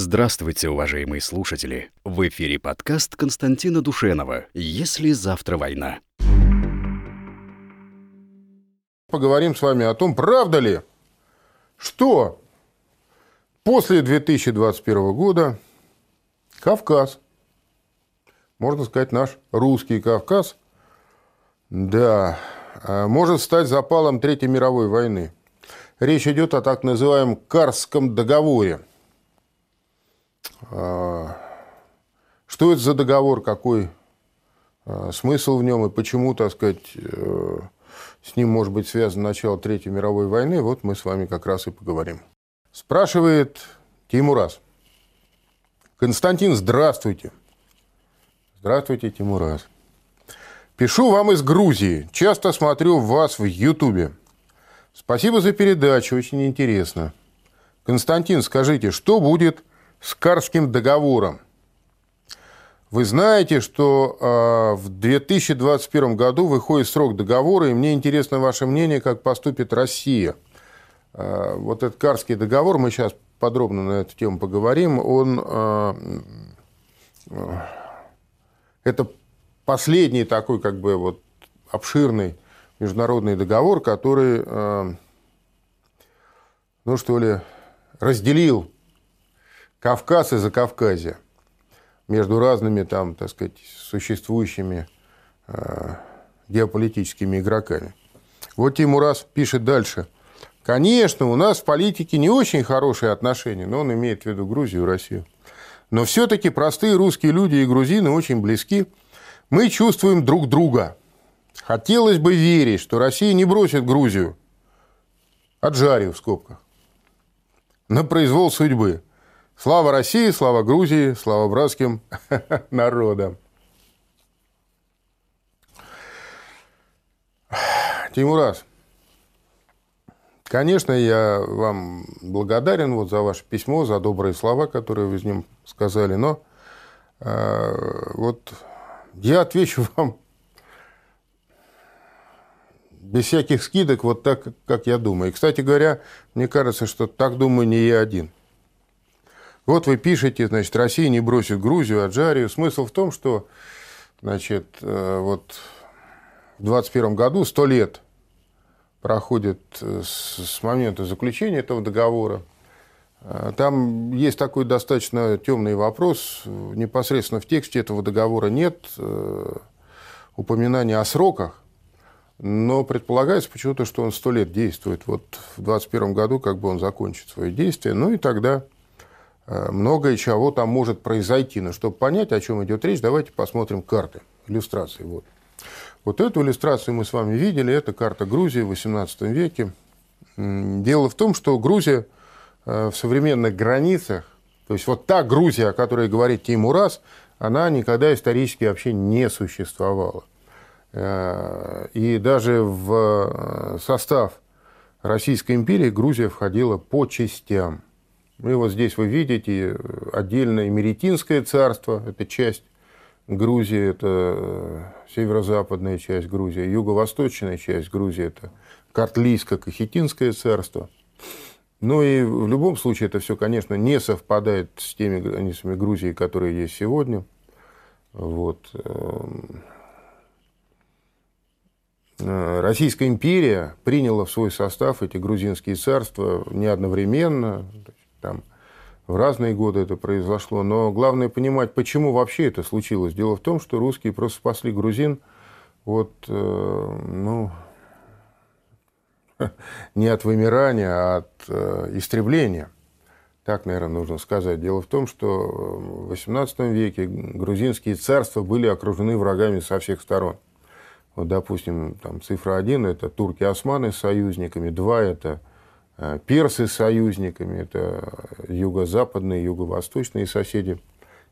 Здравствуйте, уважаемые слушатели! В эфире подкаст Константина Душенова «Если завтра война». Поговорим с вами о том, правда ли, что после 2021 года Кавказ, можно сказать, наш русский Кавказ, да, а, может стать запалом Третьей мировой войны. Речь идет о так называемом Карском договоре – что это за договор, какой а, смысл в нем и почему, так сказать, э, с ним может быть связано начало Третьей мировой войны, вот мы с вами как раз и поговорим. Спрашивает Тимурас. Константин, здравствуйте. Здравствуйте, Тимурас. Пишу вам из Грузии. Часто смотрю вас в Ютубе. Спасибо за передачу, очень интересно. Константин, скажите, что будет с Карским договором. Вы знаете, что э, в 2021 году выходит срок договора, и мне интересно ваше мнение, как поступит Россия. Э, вот этот Карский договор, мы сейчас подробно на эту тему поговорим, он э, это последний такой как бы вот обширный международный договор, который, ну что ли, разделил Кавказ и Закавказье между разными там, так сказать, существующими э, геополитическими игроками. Вот Тимурас пишет дальше. Конечно, у нас в политике не очень хорошие отношения, но он имеет в виду Грузию и Россию. Но все-таки простые русские люди и грузины очень близки. Мы чувствуем друг друга. Хотелось бы верить, что Россия не бросит Грузию, отжарив в скобках, на произвол судьбы. Слава России, слава Грузии, слава братским народам. Тимурас, конечно, я вам благодарен вот за ваше письмо, за добрые слова, которые вы с ним сказали, но э, вот я отвечу вам без всяких скидок, вот так, как я думаю. И, кстати говоря, мне кажется, что так думаю не я один. Вот вы пишете, значит, Россия не бросит Грузию, Аджарию. Смысл в том, что, значит, э, вот в 2021 году 100 лет проходит э, с момента заключения этого договора. Э, там есть такой достаточно темный вопрос. Непосредственно в тексте этого договора нет упоминания о сроках, но предполагается почему-то, что он сто лет действует. Вот в 2021 году как бы он закончит свое действие. Ну и тогда многое чего там может произойти. Но чтобы понять, о чем идет речь, давайте посмотрим карты, иллюстрации. Вот. вот эту иллюстрацию мы с вами видели. Это карта Грузии в XVIII веке. Дело в том, что Грузия э, в современных границах, то есть вот та Грузия, о которой говорит Тимурас, она никогда исторически вообще не существовала. Э, и даже в состав Российской империи Грузия входила по частям – и вот здесь вы видите отдельное Меретинское царство, это часть Грузии, это э, северо-западная часть Грузии, юго-восточная часть Грузии, это Картлийско-Кахетинское царство. Ну и в любом случае это все, конечно, не совпадает с теми границами Грузии, которые есть сегодня. Вот. Эм, э, Российская империя приняла в свой состав эти грузинские царства не одновременно. Там в разные годы это произошло. Но главное понимать, почему вообще это случилось. Дело в том, что русские просто спасли грузин от, э, ну, не от вымирания, а от э, истребления. Так, наверное, нужно сказать. Дело в том, что в XVIII веке грузинские царства были окружены врагами со всех сторон. Вот, допустим, там цифра один – это турки-османы с союзниками, два – это персы с союзниками, это юго-западные, юго-восточные соседи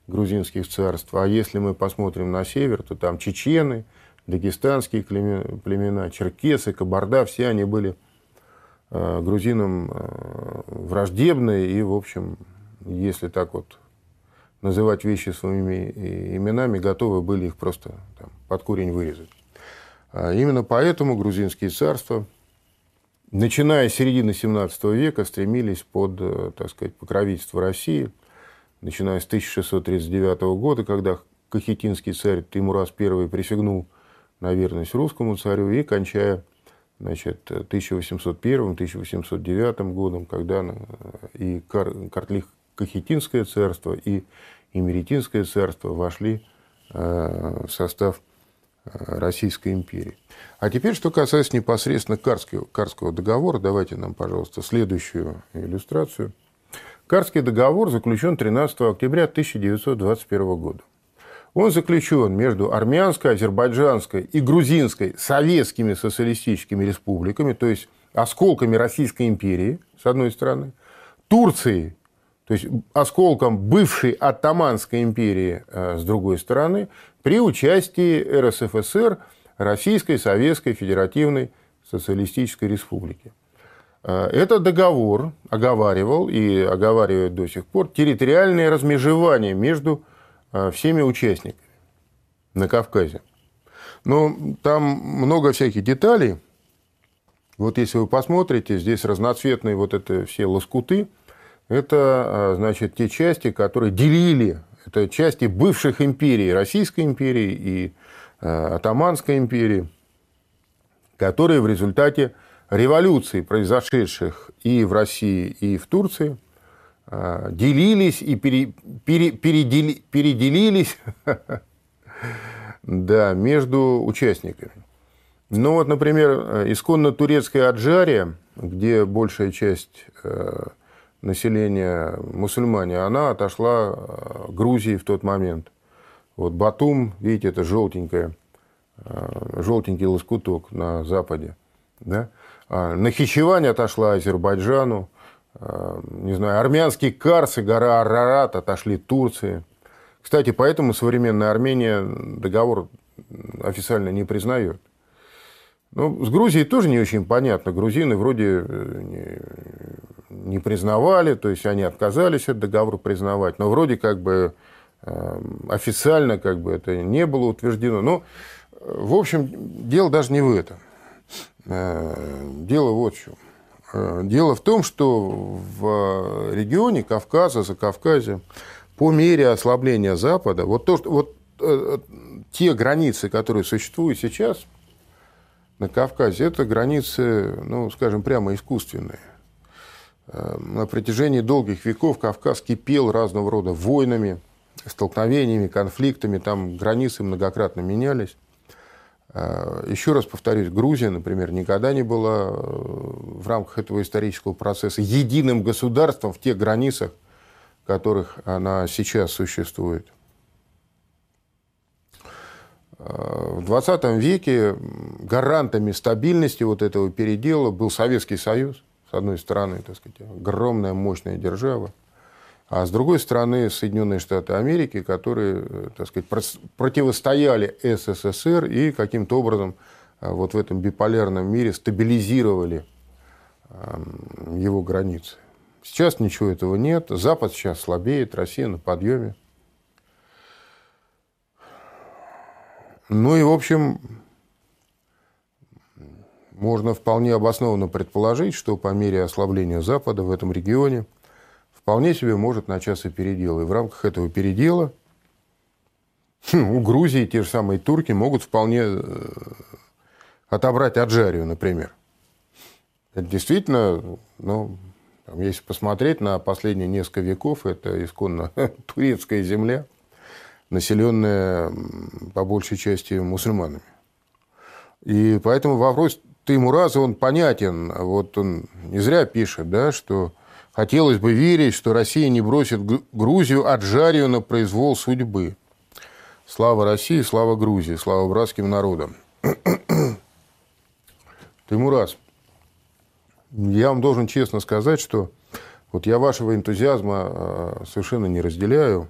грузинских царств. А если мы посмотрим на север, то там чечены, дагестанские племена, черкесы, кабарда, все они были э, грузинам э, враждебны и, в общем, если так вот называть вещи своими именами, готовы были их просто там, под корень вырезать. А именно поэтому грузинские царства – начиная с середины XVII века, стремились под, э, так сказать, покровительство России. начиная с 1639 года, когда Кахетинский царь Тимурас I присягнул на верность русскому царю, и кончая значит, 1801-1809 годом, когда э, и Картлих Кахетинское царство, и Имеретинское царство вошли э, в состав Российской империи. А теперь, что касается непосредственно Карского, Карского договора, давайте нам, пожалуйста, следующую иллюстрацию. Карский договор заключен 13 октября 1921 года. Он заключен между армянской, азербайджанской и грузинской советскими социалистическими республиками, то есть осколками Российской империи, с одной стороны, Турцией, то есть осколком бывшей Оттоманской империи, э, с другой стороны, при участии РСФСР, Российской Советской Федеративной Социалистической Республики. Э, этот договор оговаривал и оговаривает до сих пор территориальное размежевание между э, всеми участниками на Кавказе. Но там много всяких деталей. Вот если вы посмотрите, здесь разноцветные вот это все лоскуты – это, э, значит, те части, которые делили, это части бывших империй, Российской империи и Атаманской империи, которые в результате революций, произошедших и в России, и в Турции, а, делились и пере, пере, передели, переделились да, между участниками. Ну вот, например, исконно турецкая Аджария, где большая часть э, населения мусульмане, она отошла э, Грузии в тот момент. Вот Батум, видите, это желтенькое, э, желтенький лоскуток на западе. Да? А, Нахичевань отошла Азербайджану. А, не знаю, армянский Карс и гора Арарат отошли Турции. Кстати, поэтому современная Армения договор официально не признает. Ну, с Грузией тоже не очень понятно. Грузины вроде э, не, не признавали, то есть они отказались от договора признавать, но вроде как бы э, официально как бы это не было утверждено. Но, э, в общем, дело даже не в этом. Э, дело вот в чем. Э, дело в том, что в регионе Кавказа, за Кавказе, по мере ослабления Запада, вот, то, что, вот те границы, которые существуют сейчас на Кавказе, это границы, ну, скажем, прямо искусственные. На протяжении долгих веков Кавказ кипел разного рода войнами, столкновениями, конфликтами, там границы многократно менялись. А, еще раз повторюсь, Грузия, например, никогда не была э, в рамках этого исторического процесса единым государством в тех границах, в которых она сейчас существует. В 20 веке гарантами стабильности вот этого передела был Советский Союз, с одной стороны, так сказать, огромная мощная держава, а с другой стороны, Соединенные Штаты Америки, которые, так сказать, противостояли СССР и каким-то образом э, вот в этом биполярном мире стабилизировали эм, его границы. Сейчас ничего этого нет. Запад сейчас слабеет, Россия на подъеме. Ну и, в общем, можно вполне обоснованно предположить, что по мере ослабления Запада в этом регионе – вполне себе может начаться передел. И в рамках этого передела хм, у Грузии те же самые турки могут вполне э, отобрать Аджарию, например. Это действительно, ну, если посмотреть на последние несколько веков, это исконно турецкая земля, населенная по большей части мусульманами. И поэтому вопрос Таймураза, он понятен. Вот он не зря пишет, да, что Хотелось бы верить, что Россия не бросит Грузию, отжарию на произвол судьбы. Слава России, слава Грузии, слава братским народам. Тимурас, я вам должен честно сказать, что вот я вашего энтузиазма а, совершенно не разделяю.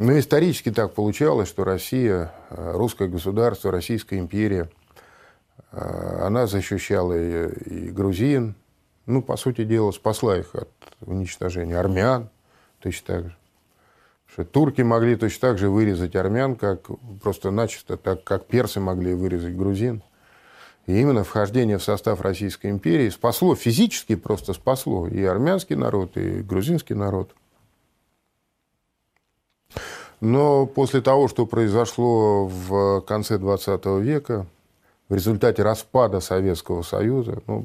Но исторически так получалось, что Россия, а, русское государство, Российская империя – а, она защищала и, и грузин, ну, по сути дела, спасла их от уничтожения армян точно так же. Что турки могли точно так же вырезать армян, как просто начисто, так как персы могли вырезать грузин. И именно вхождение в состав Российской империи спасло, физически просто спасло и армянский народ, и грузинский народ. Но после того, что произошло в конце 20 века, в результате распада Советского Союза, ну,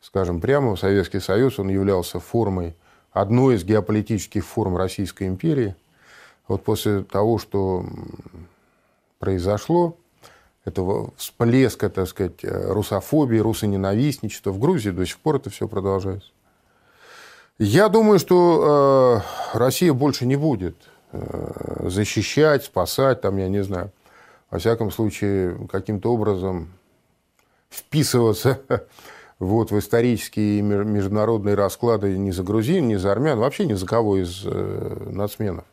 скажем прямо, Советский Союз, он являлся формой, одной из геополитических форм Российской империи. Вот после того, что произошло, этого всплеска, так сказать, русофобии, русоненавистничества в Грузии до сих пор это все продолжается. Я думаю, что э, Россия больше не будет э, защищать, спасать, там, я не знаю, во всяком случае, каким-то образом вписываться вот, в исторические международные расклады ни за грузин, ни за армян, вообще ни за кого из э, нацменов.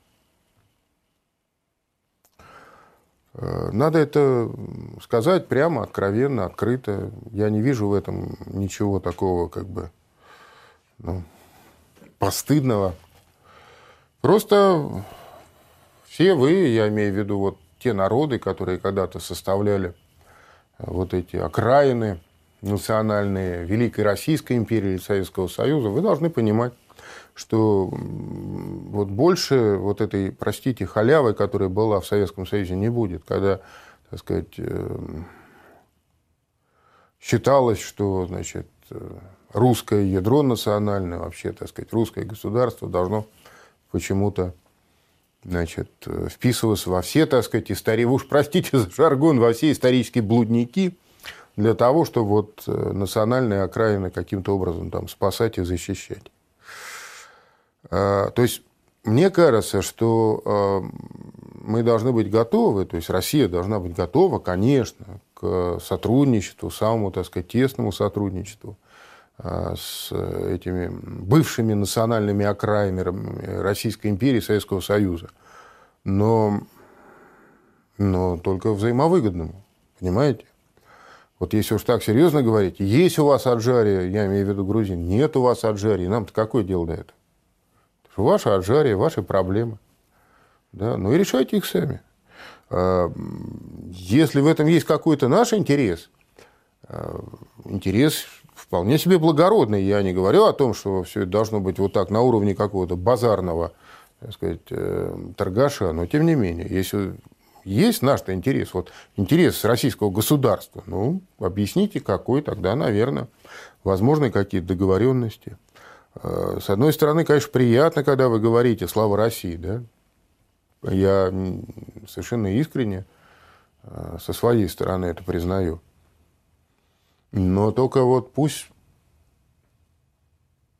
Э, надо это сказать прямо, откровенно, открыто. Я не вижу в этом ничего такого, как бы, ну, постыдного. Просто все вы, я имею в виду вот те народы, которые когда-то составляли э, вот эти окраины национальные Великой Российской империи или Советского Союза, вы должны понимать, что вот больше вот этой, простите, халявы, которая была в Советском Союзе, не будет, когда, так сказать, эм, считалось, что, значит, русское ядро национальное, вообще, так сказать, русское государство должно почему-то значит, вписываться во все, так сказать, истории, уж простите за жаргон, во все исторические блудники, для того, чтобы вот э, национальные окраины каким-то образом там спасать и защищать. А, то есть мне кажется, что а, мы должны быть готовы, то есть Россия должна быть готова, конечно, к сотрудничеству, самому, так сказать, тесному сотрудничеству с этими бывшими национальными окраинами Российской империи, Советского Союза. Но, но только взаимовыгодному, понимаете? Вот если уж так серьезно говорить, есть у вас Аджария, я имею в виду грузин, нет у вас Аджарии, нам-то какое дело до этого? Ваша Аджария, ваши проблемы. Да? Ну и решайте их сами. А, если в этом есть какой-то наш интерес, а, интерес вполне себе благородный. Я не говорю о том, что все это должно быть вот так на уровне какого-то базарного так сказать, э, торгаша, но тем не менее, если есть наш-то интерес, вот интерес российского государства, ну, объясните, какой тогда, наверное, возможны какие-то договоренности. Э, с одной стороны, конечно, приятно, когда вы говорите «Слава России», да? Я совершенно искренне э, со своей стороны это признаю. Но только вот пусть,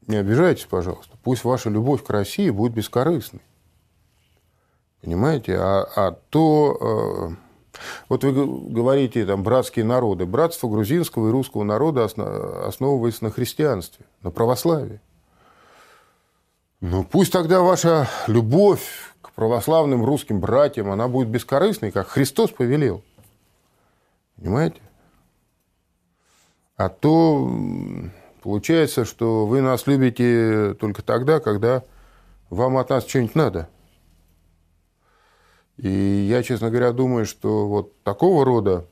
не обижайтесь, пожалуйста, пусть ваша любовь к России будет бескорыстной. Понимаете? А, а то... Э, вот вы говорите, там, братские народы. Братство грузинского и русского народа основывается на христианстве, на православии. Ну, пусть тогда ваша любовь к православным русским братьям, она будет бескорыстной, как Христос повелел. Понимаете? А то получается, что вы нас любите только тогда, когда вам от нас что-нибудь надо. И я, честно говоря, думаю, что вот такого рода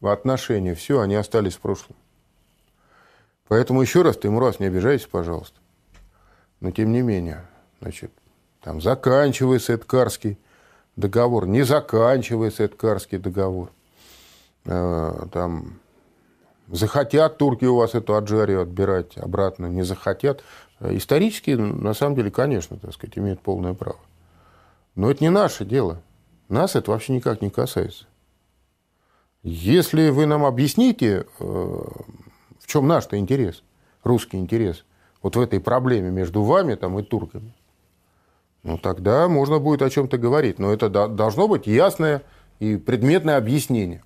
отношения, все, они остались в прошлом. Поэтому еще раз, ты, Мурас, не обижайся, пожалуйста. Но тем не менее, значит, там заканчивается Эдкарский договор, не заканчивается Эдкарский договор. Э, там захотят турки у вас эту Аджарию отбирать обратно, не захотят. Исторически, на самом деле, конечно, так сказать, имеют полное право. Но это не наше дело. Нас это вообще никак не касается. Если вы нам объясните, э, в чем наш-то интерес, русский интерес, вот в этой проблеме между вами там, и турками, ну, тогда можно будет о чем-то говорить. Но это должно быть ясное и предметное объяснение.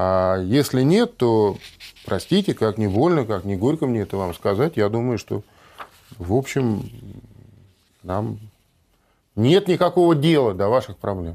А если нет, то, простите, как не больно, как не горько мне это вам сказать, я думаю, что, в общем, нам нет никакого дела до ваших проблем.